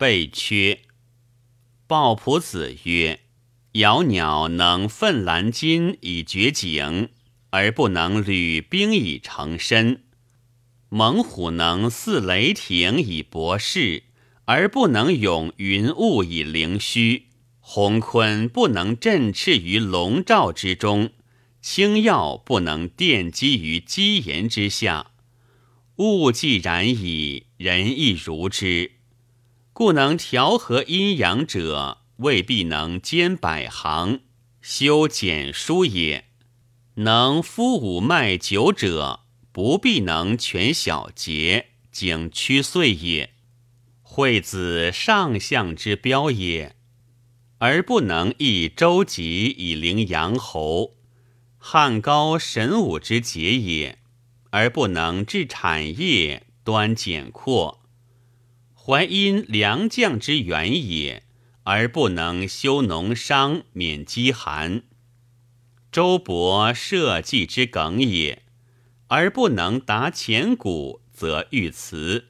备缺。鲍仆子曰：“瑶鸟能奋兰金以绝景，而不能履冰以成身；猛虎能似雷霆以博士，而不能咏云雾以凌虚。鸿鲲不能振翅于笼罩之中，青药不能奠基于基岩之下。”物既然矣，人亦如之。故能调和阴阳者，未必能兼百行，修简书也；能敷五脉九者，不必能全小节，经曲遂也。惠子上相之标也，而不能益周吉以凌阳侯；汉高神武之节也。而不能治产业，端简阔；淮阴良将之源也，而不能修农商，免饥寒；周勃社稷之梗也，而不能达前古，则欲辞。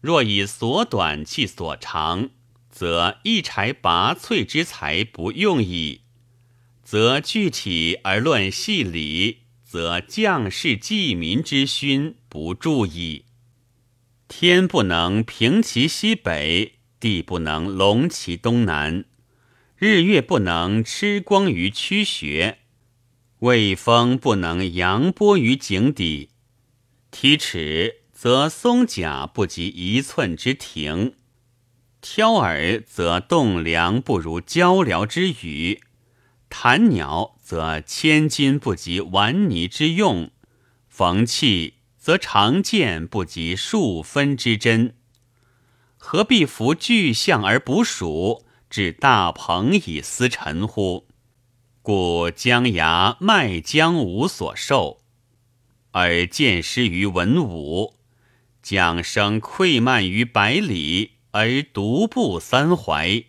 若以所短弃所长，则一柴拔萃之才不用矣；则具体而论细理。则将士济民之勋不注矣。天不能平其西北，地不能隆其东南，日月不能吃光于曲穴，卫风不能扬波于井底。提尺则松甲不及一寸之庭，挑耳则栋梁不如交辽之羽。弹鸟则千金不及玩泥之用，缝器则长剑不及数分之针。何必服巨象而不属，置大鹏以思臣乎？故江崖麦姜无所受，而见失于文武；将生溃漫于百里，而独步三淮。